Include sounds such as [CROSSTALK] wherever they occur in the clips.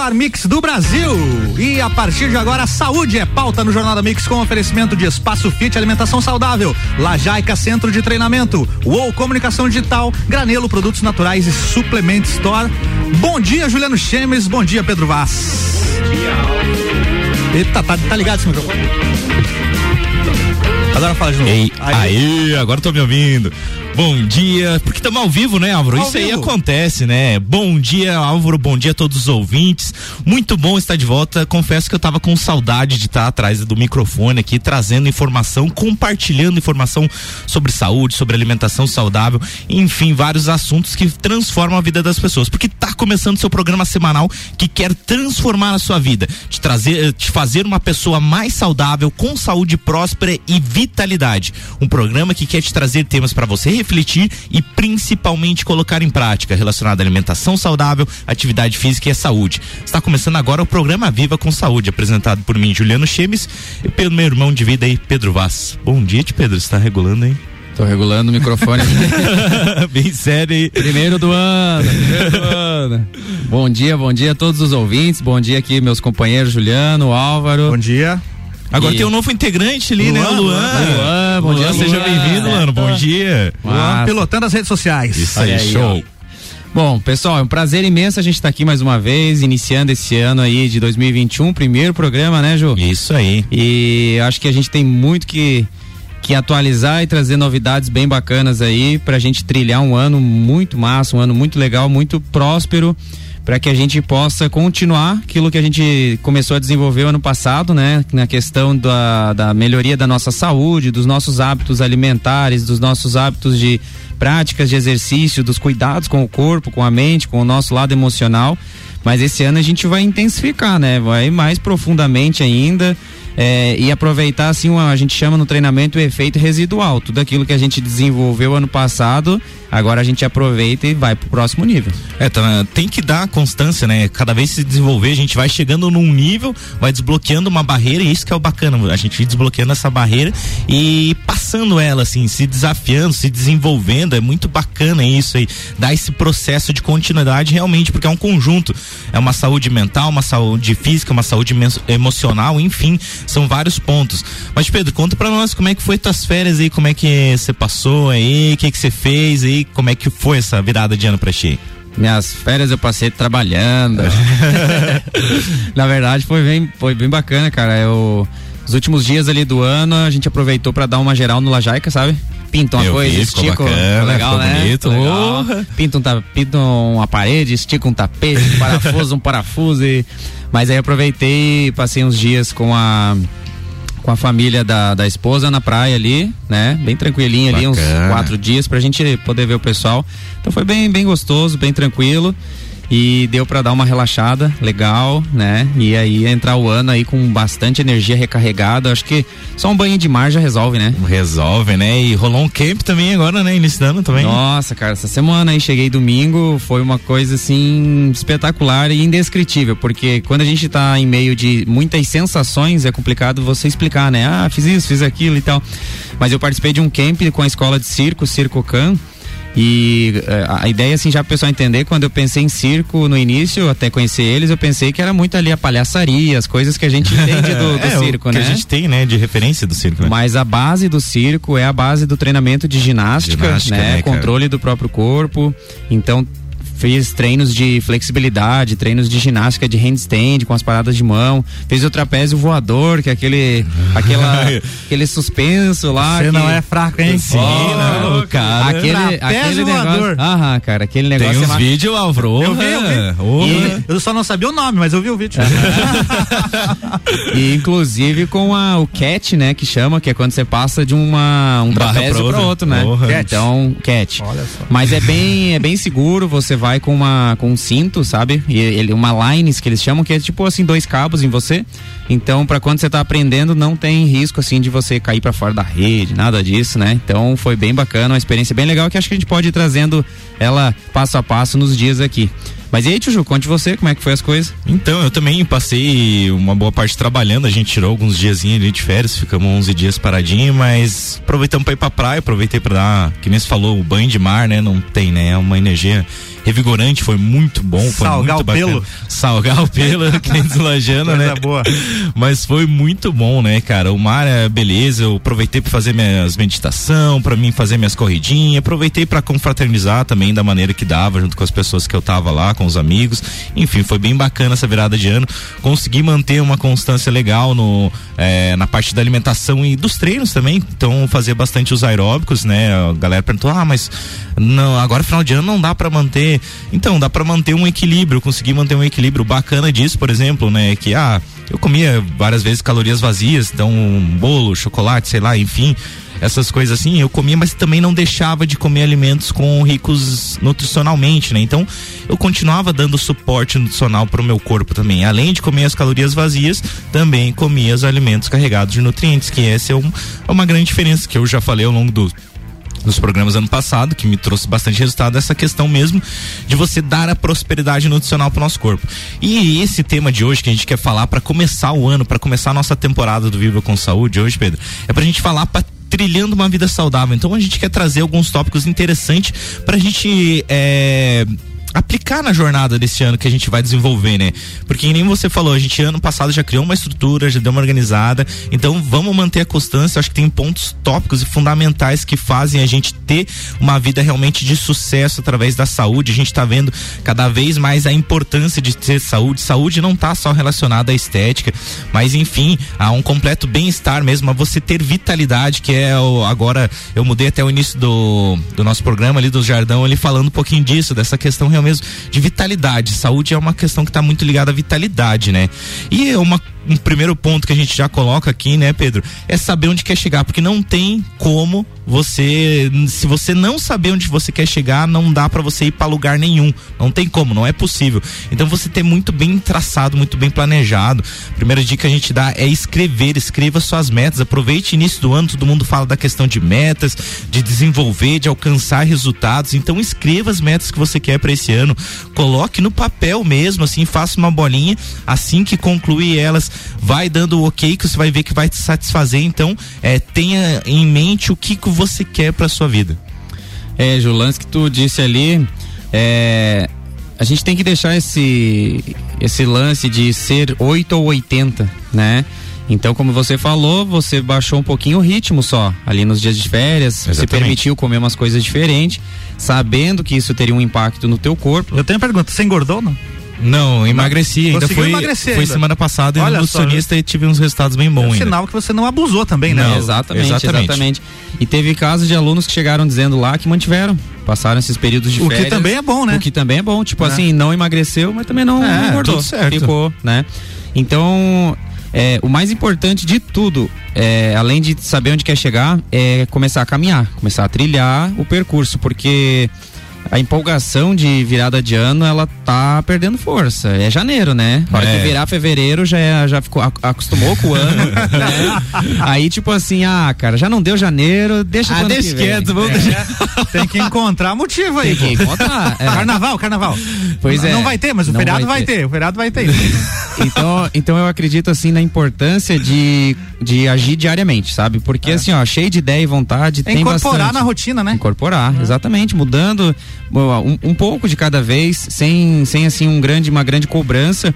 melhor mix do Brasil. E a partir de agora, saúde é pauta no Jornada Mix com oferecimento de Espaço Fit Alimentação Saudável, Lajaica Centro de Treinamento, UOL Comunicação Digital, Granelo Produtos Naturais e Suplement Store. Bom dia, Juliano Chemes. Bom dia, Pedro Vaz. Eita, tá, tá ligado esse microfone? Agora fala de novo. Ei, aí, aí agora tô me ouvindo. Bom dia, porque estamos ao vivo, né, Álvaro? Ao Isso vivo. aí acontece, né? Bom dia, Álvaro, bom dia a todos os ouvintes. Muito bom estar de volta. Confesso que eu estava com saudade de estar atrás do microfone aqui, trazendo informação, compartilhando informação sobre saúde, sobre alimentação saudável, enfim, vários assuntos que transformam a vida das pessoas. Porque está começando seu programa semanal que quer transformar a sua vida, te trazer, te fazer uma pessoa mais saudável, com saúde próspera e vitalidade. Um programa que quer te trazer temas para você refletir e principalmente colocar em prática relacionado à alimentação saudável, atividade física e a saúde. Está começando agora o programa Viva com Saúde, apresentado por mim, Juliano Chemes, e pelo meu irmão de vida aí, Pedro Vaz. Bom dia, Pedro, está regulando aí? Tô regulando o microfone. [LAUGHS] Bem sério aí. Primeiro do ano, primeiro do ano. Bom dia, bom dia a todos os ouvintes. Bom dia aqui, meus companheiros Juliano, Álvaro. Bom dia. Agora e... tem um novo integrante ali, né? Luan, né? O Luan. Luan, Luan bom Luan, dia, seja bem-vindo, Luan. Bom dia. Luan, pilotando as redes sociais. Isso aí, aí show. Ó. Bom, pessoal, é um prazer imenso a gente estar tá aqui mais uma vez, iniciando esse ano aí de 2021, primeiro programa, né, Ju? Isso aí. E acho que a gente tem muito que que atualizar e trazer novidades bem bacanas aí pra gente trilhar um ano muito massa, um ano muito legal, muito próspero para que a gente possa continuar aquilo que a gente começou a desenvolver ano passado, né? Na questão da, da melhoria da nossa saúde, dos nossos hábitos alimentares, dos nossos hábitos de práticas de exercício, dos cuidados com o corpo, com a mente, com o nosso lado emocional. Mas esse ano a gente vai intensificar, né? Vai mais profundamente ainda é, e aproveitar assim a gente chama no treinamento o efeito residual tudo aquilo que a gente desenvolveu ano passado agora a gente aproveita e vai pro próximo nível é tá, tem que dar constância né cada vez se desenvolver a gente vai chegando num nível vai desbloqueando uma barreira e isso que é o bacana a gente desbloqueando essa barreira e passando ela assim se desafiando se desenvolvendo é muito bacana isso aí dar esse processo de continuidade realmente porque é um conjunto é uma saúde mental uma saúde física uma saúde emocional enfim são vários pontos. Mas Pedro, conta para nós como é que foi tuas férias aí, como é que você passou aí, o que que você fez aí, como é que foi essa virada de ano para ti? Minhas férias eu passei trabalhando. [LAUGHS] Na verdade foi bem, foi bem bacana, cara. Eu os últimos dias ali do ano a gente aproveitou para dar uma geral no Lajaica, sabe? Pinta uma coisa, vi, estica. Bacana, legal, né? Bonito, legal. Pinta, um, pinta uma parede, estica um tapete, um parafuso, um parafuso e mas aí aproveitei e passei uns dias com a com a família da, da esposa na praia ali, né? Bem tranquilinho ali, uns quatro dias pra gente poder ver o pessoal. Então foi bem, bem gostoso, bem tranquilo e deu para dar uma relaxada legal, né? E aí entrar o ano aí com bastante energia recarregada. Acho que só um banho de mar já resolve, né? Resolve, né? E rolou um camp também agora, né? Iniciando também. Nossa, cara, essa semana aí cheguei domingo, foi uma coisa assim espetacular e indescritível, porque quando a gente tá em meio de muitas sensações, é complicado você explicar, né? Ah, fiz isso, fiz aquilo e tal. Mas eu participei de um camp com a escola de circo, Circo Can e eh, a ideia, assim, já para o pessoal entender, quando eu pensei em circo no início, até conhecer eles, eu pensei que era muito ali a palhaçaria, as coisas que a gente entende do, [LAUGHS] do é, circo, o né? Que a gente tem, né, de referência do circo. Né? Mas a base do circo é a base do treinamento de ginástica, ginástica né? né Controle do próprio corpo. Então Fiz treinos de flexibilidade, treinos de ginástica de handstand com as paradas de mão. Fez o trapézio voador, que é aquele, [LAUGHS] aquela, aquele suspenso lá. Você que... não é fraco, hein? Sim, oh, cara. Aquele, aquele voador. negócio. Aham, cara, aquele negócio. Tem uns é vídeos, Álvaro. Eu vi, eu vi. E, eu só não sabia o nome, mas eu vi o vídeo. [LAUGHS] e inclusive com a, o cat, né, que chama, que é quando você passa de uma, um trapézio para outro, né? Cat. Então, cat. Olha só. Mas é bem, é bem seguro, você vai vai com uma com um cinto, sabe? E ele uma lines que eles chamam que é tipo assim dois cabos em você. Então, para quando você tá aprendendo, não tem risco assim de você cair para fora da rede, nada disso, né? Então, foi bem bacana, uma experiência bem legal que acho que a gente pode ir trazendo ela passo a passo nos dias aqui. Mas e aí, Tio conte você, como é que foi as coisas? Então, eu também passei uma boa parte trabalhando, a gente tirou alguns diazinhos de férias, ficamos 11 dias paradinho, mas aproveitamos pra ir pra praia, aproveitei pra dar, que nem você falou, o banho de mar, né? Não tem, né? É uma energia revigorante, foi muito bom. Foi Salgar muito o pelo. Salgar o pelo, [LAUGHS] que nem deslajando, né? boa. Mas foi muito bom, né, cara? O mar é beleza, eu aproveitei para fazer minhas meditação, para mim fazer minhas corridinhas, aproveitei para confraternizar também da maneira que dava, junto com as pessoas que eu tava lá, com os amigos. Enfim, foi bem bacana essa virada de ano. Consegui manter uma constância legal no, é, na parte da alimentação e dos treinos também. Então, fazia bastante os aeróbicos, né? A galera perguntou: ah, mas não, agora final de ano não dá para manter. Então, dá para manter um equilíbrio, consegui manter um equilíbrio bacana disso, por exemplo, né? Que, ah, eu comia várias vezes calorias vazias, então um bolo, chocolate, sei lá, enfim essas coisas assim, eu comia, mas também não deixava de comer alimentos com ricos nutricionalmente, né? Então, eu continuava dando suporte nutricional para o meu corpo também. Além de comer as calorias vazias, também comia os alimentos carregados de nutrientes, que essa é, um, é uma grande diferença que eu já falei ao longo do nos programas ano passado, que me trouxe bastante resultado, essa questão mesmo de você dar a prosperidade nutricional para o nosso corpo. E esse tema de hoje que a gente quer falar para começar o ano, para começar a nossa temporada do Viva com Saúde hoje, Pedro, é para a gente falar para trilhando uma vida saudável. Então a gente quer trazer alguns tópicos interessantes para a gente é, aplicar na jornada desse ano que a gente vai desenvolver, né? Porque nem você falou, a gente ano passado já criou uma estrutura, já deu uma organizada, então vamos manter a constância, acho que tem pontos tópicos e fundamentais que fazem a gente ter uma vida realmente de sucesso através da saúde, a gente tá vendo cada vez mais a importância de ter saúde, saúde não tá só relacionada à estética, mas enfim, a um completo bem-estar mesmo, a você ter vitalidade, que é o, agora, eu mudei até o início do, do nosso programa ali do Jardão, ali falando um pouquinho disso, dessa questão realmente mesmo de vitalidade. Saúde é uma questão que está muito ligada à vitalidade, né? E é uma um primeiro ponto que a gente já coloca aqui, né, Pedro, é saber onde quer chegar, porque não tem como você, se você não saber onde você quer chegar, não dá para você ir para lugar nenhum. Não tem como, não é possível. Então você ter muito bem traçado, muito bem planejado. Primeira dica que a gente dá é escrever, escreva suas metas. Aproveite início do ano, todo mundo fala da questão de metas, de desenvolver, de alcançar resultados. Então escreva as metas que você quer para esse ano. Coloque no papel mesmo, assim, faça uma bolinha, assim que concluir elas, vai dando o ok que você vai ver que vai te satisfazer. Então, é, tenha em mente o que, que você quer para sua vida. É, Ju, lance que tu disse ali, é, a gente tem que deixar esse, esse lance de ser 8 ou 80, né? Então, como você falou, você baixou um pouquinho o ritmo só, ali nos dias de férias, Exatamente. você permitiu comer umas coisas diferentes, sabendo que isso teria um impacto no teu corpo. Eu tenho uma pergunta, você engordou ou não? Não, emagreci. Ainda foi, emagrecer foi ainda. semana passada e no nutricionista e tive uns resultados bem bons. É um sinal que você não abusou também, né? Não, exatamente, exatamente, exatamente. E teve casos de alunos que chegaram dizendo lá que mantiveram. Passaram esses períodos de o férias. O que também é bom, né? O que também é bom. Tipo é. assim, não emagreceu, mas também não, é, engordou. Tudo certo. Ficou, né? Então, é, o mais importante de tudo, é, além de saber onde quer chegar, é começar a caminhar, começar a trilhar o percurso, porque a empolgação de virada de ano, ela tá perdendo força. É janeiro, né? Na hora é. que virar fevereiro, já, é, já ficou, acostumou com o ano, [LAUGHS] né? Aí, tipo assim, ah, cara, já não deu janeiro, deixa ah, deixa quieto, vamos é. deixar. Tem que encontrar motivo aí. Tem que encontrar. É. Carnaval, carnaval. Pois não, é. Não vai ter, mas o feriado vai ter. vai ter. O feriado vai ter. [LAUGHS] então, então eu acredito, assim, na importância de, de agir diariamente, sabe? Porque, é. assim, ó, cheio de ideia e vontade, é tem Incorporar bastante. na rotina, né? Incorporar, exatamente. Mudando um, um, pouco de cada vez, sem, sem assim um grande, uma grande cobrança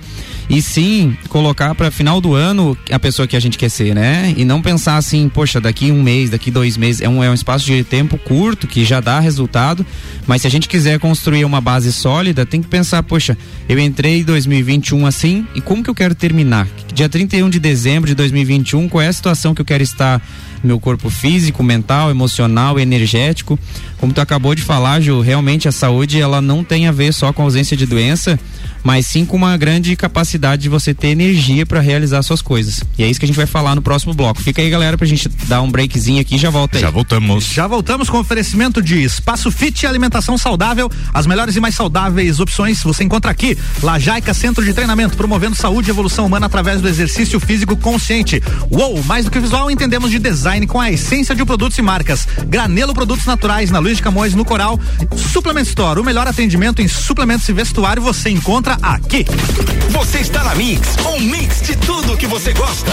e sim colocar para final do ano a pessoa que a gente quer ser, né? E não pensar assim, poxa, daqui um mês, daqui dois meses, é um, é um espaço de tempo curto que já dá resultado, mas se a gente quiser construir uma base sólida, tem que pensar, poxa, eu entrei em 2021 assim, e como que eu quero terminar? Dia 31 de dezembro de 2021, qual é a situação que eu quero estar meu corpo físico, mental, emocional, energético. Como tu acabou de falar, Ju, realmente a saúde ela não tem a ver só com a ausência de doença, mas sim com uma grande capacidade de você ter energia para realizar suas coisas. E é isso que a gente vai falar no próximo bloco. Fica aí, galera, pra gente dar um breakzinho aqui e já volta aí. Já voltamos. Já voltamos com oferecimento de Espaço Fit e Alimentação Saudável. As melhores e mais saudáveis opções você encontra aqui. Lajaica Centro de Treinamento, promovendo saúde e evolução humana através do exercício físico consciente. Uou, mais do que visual, entendemos de design com a essência de produtos e marcas. Granelo Produtos Naturais na De Camões, no Coral. Suplement Store, o melhor atendimento em suplementos e vestuário você encontra aqui. Você está na Mix, um mix de tudo que você gosta.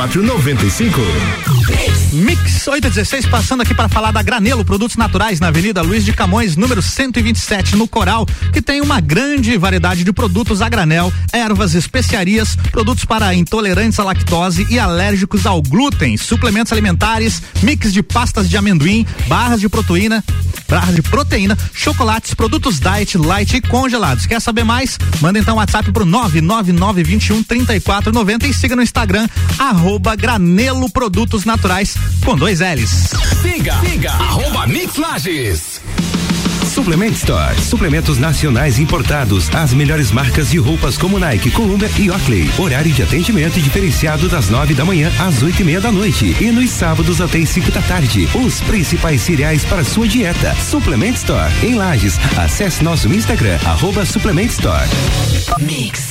95. Mix 816 passando aqui para falar da Granelo Produtos Naturais na Avenida Luiz de Camões, número 127, no Coral, que tem uma grande variedade de produtos a granel, ervas, especiarias, produtos para intolerantes à lactose e alérgicos ao glúten, suplementos alimentares, mix de pastas de amendoim, barras de proteína, barras de proteína, chocolates, produtos diet, light e congelados. Quer saber mais? Manda então um WhatsApp pro 99921 3490 e siga no Instagram arroba Granelo Produtos Naturais com dois L's. Siga, siga, arroba Mix Lages. Suplement Store. Suplementos nacionais importados. As melhores marcas de roupas como Nike, Columbia e Oakley. Horário de atendimento diferenciado das nove da manhã às oito e meia da noite. E nos sábados até as cinco da tarde. Os principais cereais para sua dieta. Suplement Store. Em Lages. Acesse nosso Instagram, arroba Suplement Store. Mix.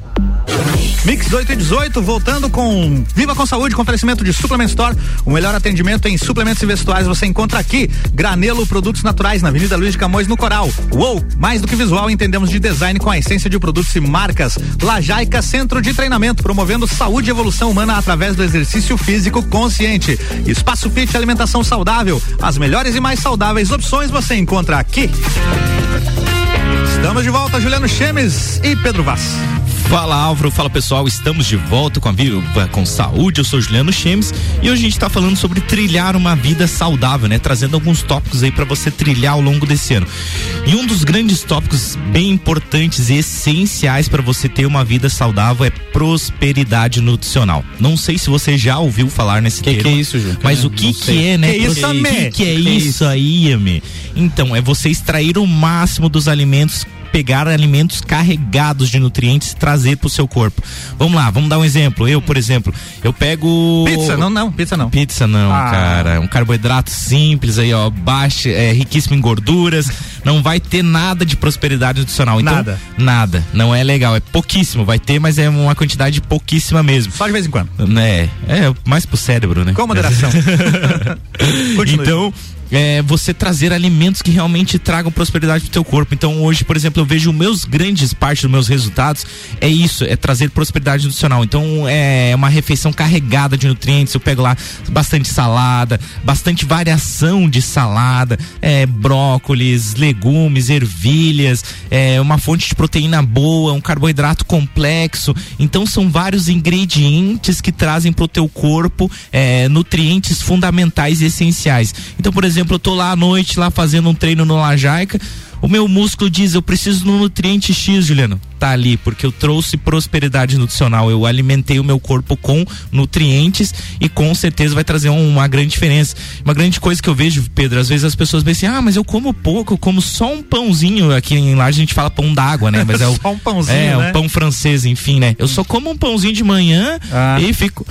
Mix 8 e 18, voltando com Viva com Saúde, com oferecimento de Suplement Store. O melhor atendimento em suplementos e vestuários você encontra aqui. Granelo Produtos Naturais, na Avenida Luiz de Camões, no Coral. Uou, mais do que visual, entendemos de design com a essência de produtos e marcas. Lajaica Centro de Treinamento, promovendo saúde e evolução humana através do exercício físico consciente. Espaço Fit Alimentação Saudável. As melhores e mais saudáveis opções você encontra aqui. Estamos de volta, Juliano Chemes e Pedro Vaz. Fala Álvaro, fala pessoal, estamos de volta com a Viva com Saúde, eu sou Juliano Chemes e hoje a gente está falando sobre trilhar uma vida saudável, né? Trazendo alguns tópicos aí para você trilhar ao longo desse ano. E um dos grandes tópicos bem importantes e essenciais para você ter uma vida saudável é prosperidade nutricional. Não sei se você já ouviu falar nesse que termo. Que é isso, Ju? Mas o que que é, né? Que isso, que, que é Que isso, isso? aí, Amê? Então, é você extrair o máximo dos alimentos pegar alimentos carregados de nutrientes e trazer pro seu corpo. Vamos lá, vamos dar um exemplo. Eu, por exemplo, eu pego Pizza, não, não, pizza não. Pizza não, Ah. cara. Um carboidrato simples aí, ó, baixo, é, riquíssimo em gorduras. Não vai ter nada de prosperidade nutricional. Então, Nada. Nada. Não é legal. É pouquíssimo. Vai ter, mas é uma quantidade pouquíssima mesmo. Só de vez em quando. Né? É mais pro cérebro, né? Com moderação. [LAUGHS] Então, é, você trazer alimentos que realmente tragam prosperidade pro teu corpo. Então, hoje, por exemplo, eu vejo meus grandes parte dos meus resultados é isso, é trazer prosperidade nutricional. Então, é uma refeição carregada de nutrientes. Eu pego lá bastante salada, bastante variação de salada, é, brócolis, legumes, ervilhas, é, uma fonte de proteína boa, um carboidrato complexo. Então, são vários ingredientes que trazem pro teu corpo é, nutrientes fundamentais e essenciais. Então, por exemplo, eu tô lá à noite, lá fazendo um treino no Lajaica. O meu músculo diz, eu preciso do nutriente X, Juliano. Tá ali, porque eu trouxe prosperidade nutricional. Eu alimentei o meu corpo com nutrientes e com certeza vai trazer uma grande diferença. Uma grande coisa que eu vejo, Pedro, às vezes as pessoas pensam assim, ah, mas eu como pouco, eu como só um pãozinho. Aqui em Laje a gente fala pão d'água, né? Mas é o, [LAUGHS] só um pãozinho, é, né? um pão francês, enfim, né? Eu só como um pãozinho de manhã ah. e fico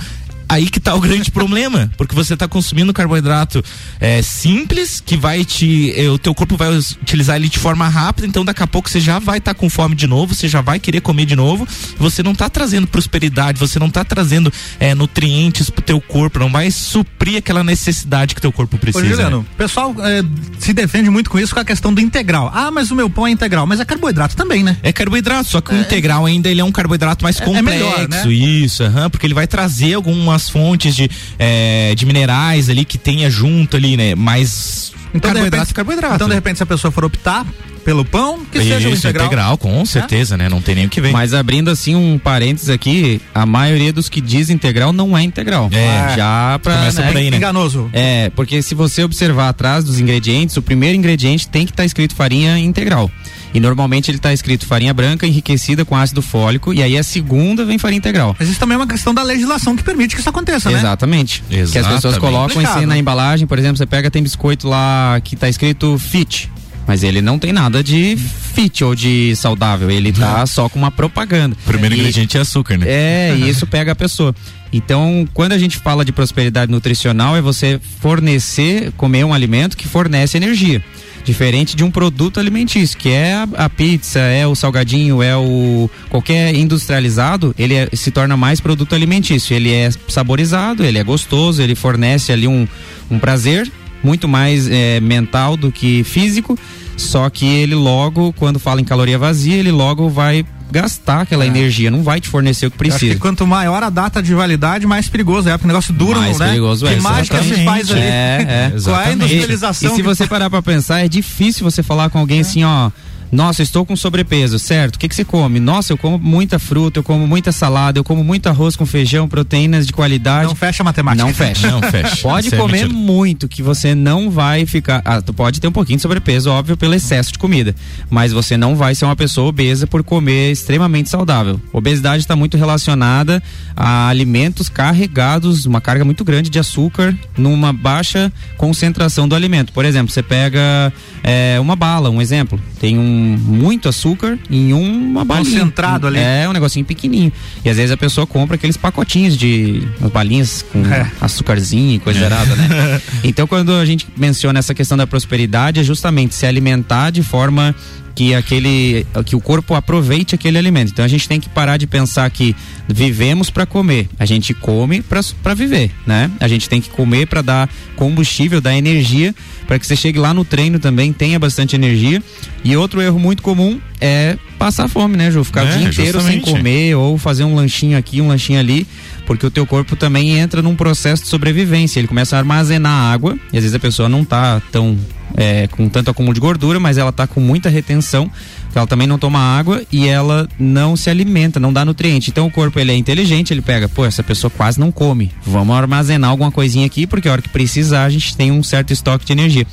aí que tá o grande [LAUGHS] problema, porque você tá consumindo carboidrato é, simples, que vai te. É, o teu corpo vai utilizar ele de forma rápida, então daqui a pouco você já vai estar tá com fome de novo, você já vai querer comer de novo, você não tá trazendo prosperidade, você não tá trazendo é, nutrientes pro teu corpo, não vai suprir aquela necessidade que teu corpo precisa. Ô, Juliano, né? o pessoal é, se defende muito com isso, com a questão do integral. Ah, mas o meu pão é integral, mas é carboidrato também, né? É carboidrato, só que o é. integral ainda ele é um carboidrato mais complexo, melhor, né? isso, uhum, porque ele vai trazer algumas as fontes de, é, de minerais ali que tenha junto ali, né? Mais então, carboidrato, repente, carboidrato. Então, de repente, se a pessoa for optar pelo pão, que Isso, seja o integral. integral com certeza, é? né? Não tem nem o que ver. Mas abrindo assim um parênteses aqui, a maioria dos que diz integral não é integral. É. Já pra, Começa né? por aí, né? Enganoso. É, porque se você observar atrás dos ingredientes, o primeiro ingrediente tem que estar tá escrito farinha integral. E normalmente ele está escrito farinha branca enriquecida com ácido fólico e aí a segunda vem farinha integral. Mas isso também é uma questão da legislação que permite que isso aconteça, né? Exatamente. Que as pessoas colocam assim, na embalagem, por exemplo, você pega tem biscoito lá que está escrito fit. Mas ele não tem nada de fit ou de saudável, ele tá só com uma propaganda. O primeiro e, ingrediente é açúcar, né? É, e isso pega a pessoa. Então, quando a gente fala de prosperidade nutricional, é você fornecer, comer um alimento que fornece energia. Diferente de um produto alimentício, que é a, pizza, é o salgadinho, é o. qualquer industrializado, ele é, se torna mais produto alimentício. Ele é saborizado, ele é gostoso, ele fornece ali um, um prazer muito mais é, mental do que físico. Só que ele logo, quando fala em caloria vazia, ele logo vai gastar aquela é. energia, não vai te fornecer o que precisa. Que quanto maior a data de validade, mais perigoso é, porque o negócio dura, mais né? Perigoso que é, mágica se faz ali. É, é. [LAUGHS] Qual é a industrialização? E, e se você parar para pensar, é difícil você falar com alguém é. assim, ó, nossa, estou com sobrepeso, certo? O que, que você come? Nossa, eu como muita fruta, eu como muita salada, eu como muito arroz com feijão, proteínas de qualidade. Não fecha a matemática. Não fecha. Não fecha. [LAUGHS] Pode Isso é comer é muito, que você não vai ficar. Ah, tu pode ter um pouquinho de sobrepeso, óbvio, pelo excesso de comida. Mas você não vai ser uma pessoa obesa por comer extremamente saudável. Obesidade está muito relacionada a alimentos carregados, uma carga muito grande de açúcar numa baixa concentração do alimento. Por exemplo, você pega é, uma bala, um exemplo. Tem um muito açúcar em uma balinha. Concentrado ali. É, um negocinho pequenininho. E às vezes a pessoa compra aqueles pacotinhos de as balinhas com é. açúcarzinho e coisa é. gerada, né? [LAUGHS] então quando a gente menciona essa questão da prosperidade é justamente se alimentar de forma que aquele que o corpo aproveite aquele alimento. Então a gente tem que parar de pensar que vivemos para comer, a gente come para viver, né? A gente tem que comer para dar combustível, dar energia para que você chegue lá no treino também tenha bastante energia. E outro erro muito comum é passar fome, né, Ju? Ficar é, o dia inteiro justamente. sem comer ou fazer um lanchinho aqui, um lanchinho ali porque o teu corpo também entra num processo de sobrevivência. Ele começa a armazenar água e às vezes a pessoa não tá tão é, com tanto acúmulo de gordura, mas ela tá com muita retenção, ela também não toma água e ela não se alimenta, não dá nutriente. Então o corpo ele é inteligente, ele pega, pô, essa pessoa quase não come. Vamos armazenar alguma coisinha aqui, porque a hora que precisar a gente tem um certo estoque de energia.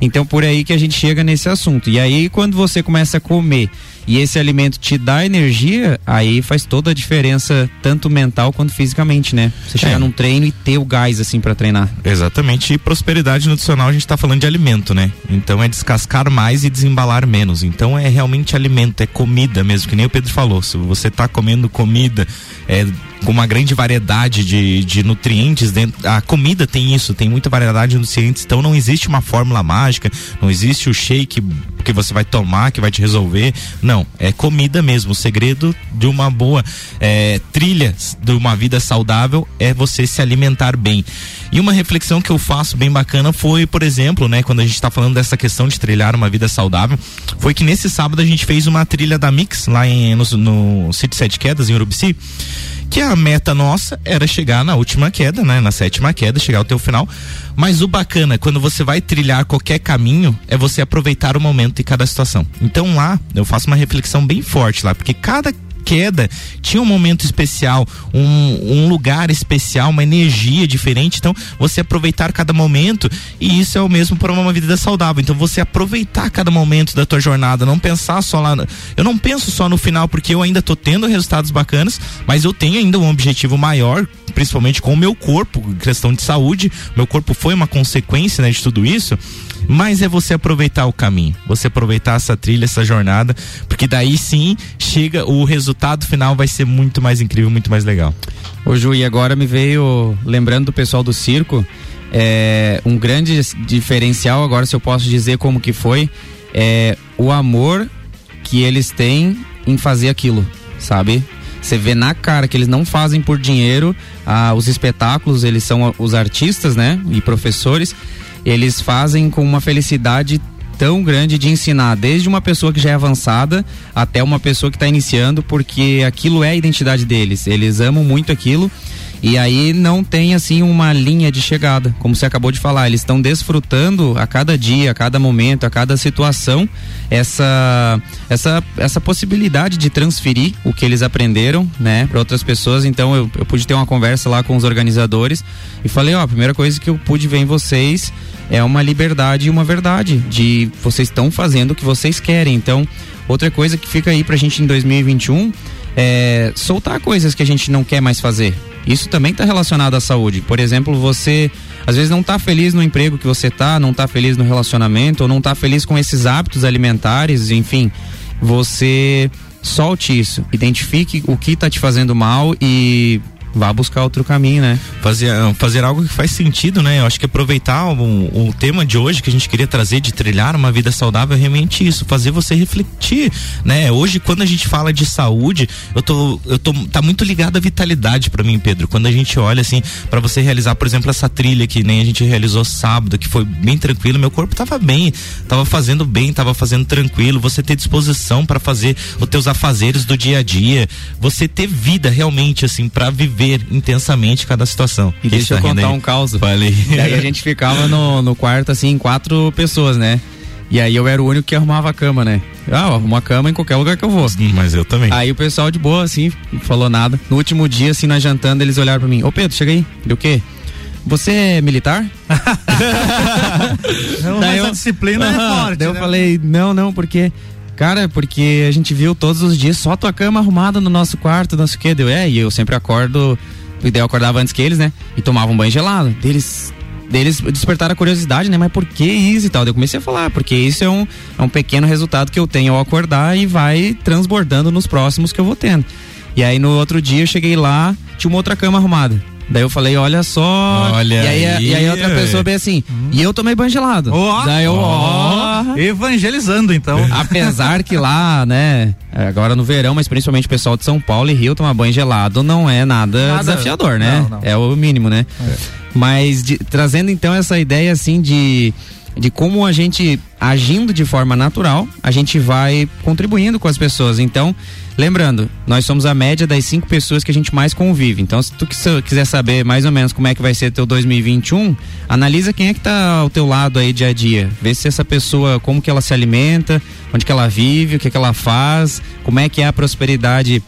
Então por aí que a gente chega nesse assunto. E aí quando você começa a comer e esse alimento te dá energia, aí faz toda a diferença, tanto mental quanto fisicamente, né? Você chegar é. num treino e ter o gás, assim, para treinar. Exatamente. E prosperidade nutricional, a gente tá falando de alimento, né? Então é descascar mais e desembalar menos. Então é realmente alimento, é comida mesmo, que nem o Pedro falou. Se você tá comendo comida, é com uma grande variedade de, de nutrientes dentro. A comida tem isso, tem muita variedade de nutrientes, então não existe uma fórmula mágica, não existe o shake que você vai tomar que vai te resolver. Não, é comida mesmo. O segredo de uma boa é, trilha de uma vida saudável é você se alimentar bem. E uma reflexão que eu faço bem bacana foi, por exemplo, né, quando a gente está falando dessa questão de trilhar uma vida saudável, foi que nesse sábado a gente fez uma trilha da Mix lá em, no, no Sítio Sete Quedas, em Urubici que a meta nossa era chegar na última queda, né? Na sétima queda, chegar ao teu final. Mas o bacana, quando você vai trilhar qualquer caminho, é você aproveitar o momento e cada situação. Então lá, eu faço uma reflexão bem forte lá, porque cada queda tinha um momento especial, um, um lugar especial, uma energia diferente. Então, você aproveitar cada momento e isso é o mesmo para uma vida saudável. Então, você aproveitar cada momento da tua jornada, não pensar só lá. No, eu não penso só no final porque eu ainda tô tendo resultados bacanas, mas eu tenho ainda um objetivo maior, principalmente com o meu corpo, questão de saúde. Meu corpo foi uma consequência né, de tudo isso mas é você aproveitar o caminho, você aproveitar essa trilha, essa jornada, porque daí sim chega, o resultado final vai ser muito mais incrível, muito mais legal. Ô Ju, e agora me veio, lembrando do pessoal do circo, é, um grande diferencial, agora se eu posso dizer como que foi, é o amor que eles têm em fazer aquilo, sabe? Você vê na cara que eles não fazem por dinheiro ah, os espetáculos, eles são os artistas, né? E professores eles fazem com uma felicidade tão grande de ensinar desde uma pessoa que já é avançada até uma pessoa que está iniciando, porque aquilo é a identidade deles. Eles amam muito aquilo e aí não tem assim uma linha de chegada, como você acabou de falar. Eles estão desfrutando a cada dia, a cada momento, a cada situação essa essa essa possibilidade de transferir o que eles aprenderam, né, para outras pessoas. Então eu, eu pude ter uma conversa lá com os organizadores e falei, ó, a primeira coisa que eu pude ver em vocês é uma liberdade e uma verdade de vocês estão fazendo o que vocês querem. Então, outra coisa que fica aí pra gente em 2021 é soltar coisas que a gente não quer mais fazer. Isso também está relacionado à saúde. Por exemplo, você às vezes não está feliz no emprego que você está, não está feliz no relacionamento, ou não está feliz com esses hábitos alimentares, enfim. Você solte isso, identifique o que está te fazendo mal e vá buscar outro caminho, né? Fazer, fazer algo que faz sentido, né? Eu acho que aproveitar o, o tema de hoje que a gente queria trazer de trilhar uma vida saudável é realmente isso, fazer você refletir, né? Hoje, quando a gente fala de saúde, eu tô, eu tô, tá muito ligado à vitalidade para mim, Pedro. Quando a gente olha assim, para você realizar, por exemplo, essa trilha que nem a gente realizou sábado, que foi bem tranquilo, meu corpo tava bem, tava fazendo bem, tava fazendo tranquilo, você ter disposição para fazer os teus afazeres do dia a dia, você ter vida realmente assim para viver viver intensamente cada situação. E deixa eu contar um caos. Falei. Daí a gente [LAUGHS] ficava no, no quarto, assim, quatro pessoas, né? E aí eu era o único que arrumava a cama, né? Ah, eu arrumo a cama em qualquer lugar que eu vou. Mas eu também. Aí o pessoal de boa, assim, falou nada. No último dia, assim, nós jantando, eles olharam pra mim. Ô Pedro, chega aí. Deu o quê? Você é militar? [LAUGHS] não, daí eu, a disciplina uh -huh, é forte. Daí né? eu falei, não, não, porque Cara, porque a gente viu todos os dias só tua cama arrumada no nosso quarto, não sei o que. Deu, é, e eu sempre acordo, daí eu acordava antes que eles, né? E tomava um banho gelado. Deles deles despertaram a curiosidade, né? Mas por que isso e tal? Daí eu comecei a falar, porque isso é um, é um pequeno resultado que eu tenho ao acordar e vai transbordando nos próximos que eu vou tendo. E aí no outro dia eu cheguei lá, tinha uma outra cama arrumada. Daí eu falei, olha só. Olha e aí, aí, e aí outra pessoa bem assim, hum. e eu tomei banho gelado. Oh, Daí eu, ó. Oh, evangelizando, então. [LAUGHS] Apesar que lá, né, agora no verão, mas principalmente o pessoal de São Paulo e Rio tomar banho gelado não é nada, nada. desafiador, né? Não, não. É o mínimo, né? É. Mas de, trazendo então essa ideia assim de de como a gente agindo de forma natural, a gente vai contribuindo com as pessoas. Então, lembrando, nós somos a média das cinco pessoas que a gente mais convive. Então, se tu quiser saber mais ou menos como é que vai ser teu 2021, analisa quem é que tá ao teu lado aí dia a dia. Vê se essa pessoa, como que ela se alimenta, onde que ela vive, o que que ela faz, como é que é a prosperidade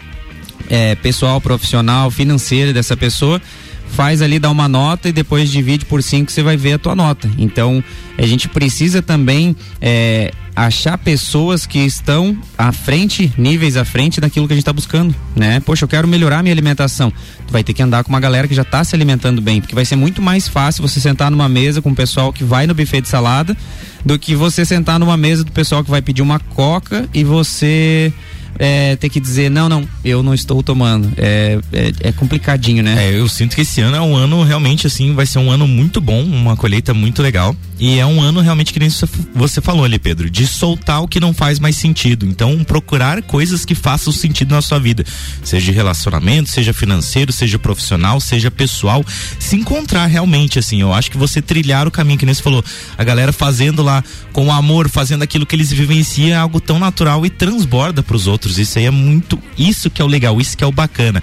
é, pessoal, profissional, financeira dessa pessoa faz ali, dá uma nota e depois divide por cinco, você vai ver a tua nota. Então, a gente precisa também é, achar pessoas que estão à frente, níveis à frente daquilo que a gente está buscando, né? Poxa, eu quero melhorar minha alimentação. Tu vai ter que andar com uma galera que já está se alimentando bem, porque vai ser muito mais fácil você sentar numa mesa com o pessoal que vai no buffet de salada do que você sentar numa mesa do pessoal que vai pedir uma coca e você é, ter que dizer, não, não, eu não estou tomando. É, é, é, complicadinho, né? É, eu sinto que esse ano é um ano realmente assim, vai ser um ano muito bom, uma colheita muito legal. E é um ano realmente que nem você falou ali, Pedro, de soltar o que não faz mais sentido. Então, procurar coisas que façam sentido na sua vida. Seja de relacionamento, seja financeiro, seja profissional, seja pessoal. Se encontrar realmente, assim, eu acho que você trilhar o caminho que nem você falou. A galera fazendo lá com amor, fazendo aquilo que eles vivenciam é algo tão natural e transborda para os outros. Isso aí é muito, isso que é o legal, isso que é o bacana.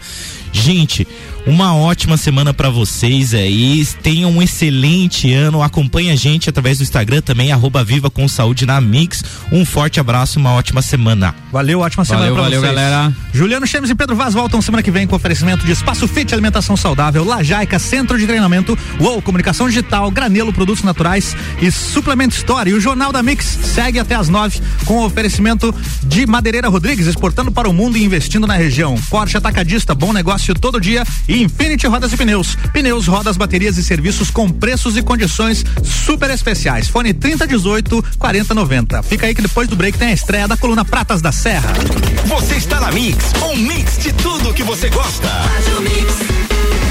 Gente, uma ótima semana para vocês aí. Tenham um excelente ano. Acompanhe a gente através do Instagram também, arroba Viva com Saúde na Mix. Um forte abraço, uma ótima semana. Valeu, ótima semana valeu, pra valeu, vocês. galera. Juliano Chemes e Pedro Vaz voltam semana que vem com oferecimento de Espaço Fit Alimentação Saudável, Lajaica Centro de Treinamento, UOL Comunicação Digital, Granelo Produtos Naturais e Suplemento Store. E o Jornal da Mix segue até as nove com oferecimento de Madeireira Rodrigues, exportando para o mundo e investindo na região. Porsche Atacadista, bom negócio todo dia e Infinity Rodas e Pneus. Pneus, rodas, baterias e serviços com preços e condições super especiais. Fone 3018 4090. Fica aí que depois do break tem a estreia da coluna Pratas da Serra. Você está na Mix, um mix de tudo que você gosta. Faz o mix.